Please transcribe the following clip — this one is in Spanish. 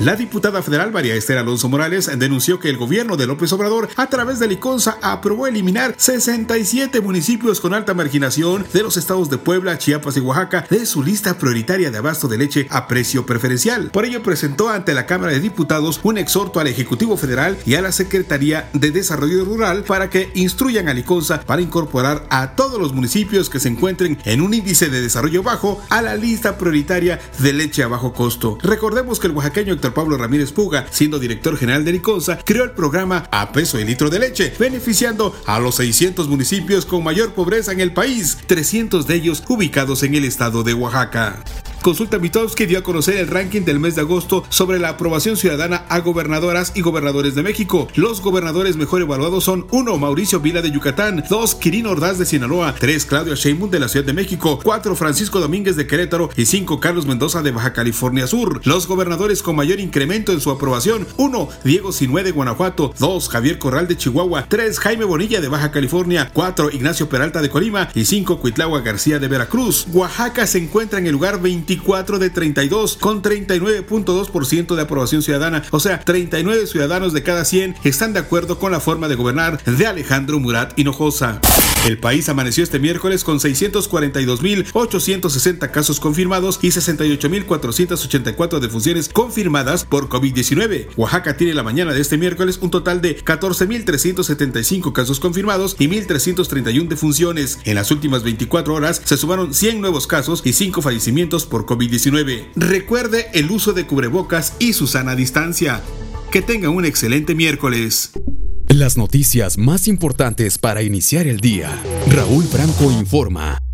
La diputada federal María Esther Alonso Morales denunció que el gobierno de López Obrador, a través de Liconza, aprobó eliminar 67 municipios con alta marginación de los estados de Puebla, Chiapas y Oaxaca de su lista prioritaria de abasto de leche a precio preferencial. Por ello, presentó ante la Cámara de Diputados un exhorto al Ejecutivo Federal y a la Secretaría de Desarrollo Rural para que instruyan a Liconza para incorporar a todos los municipios que se encuentren en un índice de desarrollo bajo a la lista prioritaria de leche a bajo costo. Recordemos que el oaxaqueño Pablo Ramírez Puga, siendo director general de Liconza, creó el programa A Peso y Litro de Leche, beneficiando a los 600 municipios con mayor pobreza en el país, 300 de ellos ubicados en el estado de Oaxaca. Consulta Mitowski dio a conocer el ranking del mes de agosto sobre la aprobación ciudadana a gobernadoras y gobernadores de México. Los gobernadores mejor evaluados son 1. Mauricio Vila de Yucatán, 2. Quirino Ordaz de Sinaloa, 3. Claudio Sheinbaum de la Ciudad de México, 4. Francisco Domínguez de Querétaro y 5. Carlos Mendoza de Baja California Sur. Los gobernadores con mayor incremento en su aprobación 1. Diego Sinue de Guanajuato, 2. Javier Corral de Chihuahua, 3. Jaime Bonilla de Baja California, 4. Ignacio Peralta de Colima y 5. Cuitlagua García de Veracruz. Oaxaca se encuentra en el lugar 20 24 de 32 con 39.2% de aprobación ciudadana. O sea, 39 ciudadanos de cada 100 están de acuerdo con la forma de gobernar de Alejandro Murat Hinojosa. El país amaneció este miércoles con 642.860 casos confirmados y 68.484 defunciones confirmadas por COVID-19. Oaxaca tiene la mañana de este miércoles un total de 14.375 casos confirmados y 1.331 defunciones. En las últimas 24 horas se sumaron 100 nuevos casos y 5 fallecimientos por COVID-19. Recuerde el uso de cubrebocas y su sana distancia. Que tenga un excelente miércoles. Las noticias más importantes para iniciar el día. Raúl Franco informa.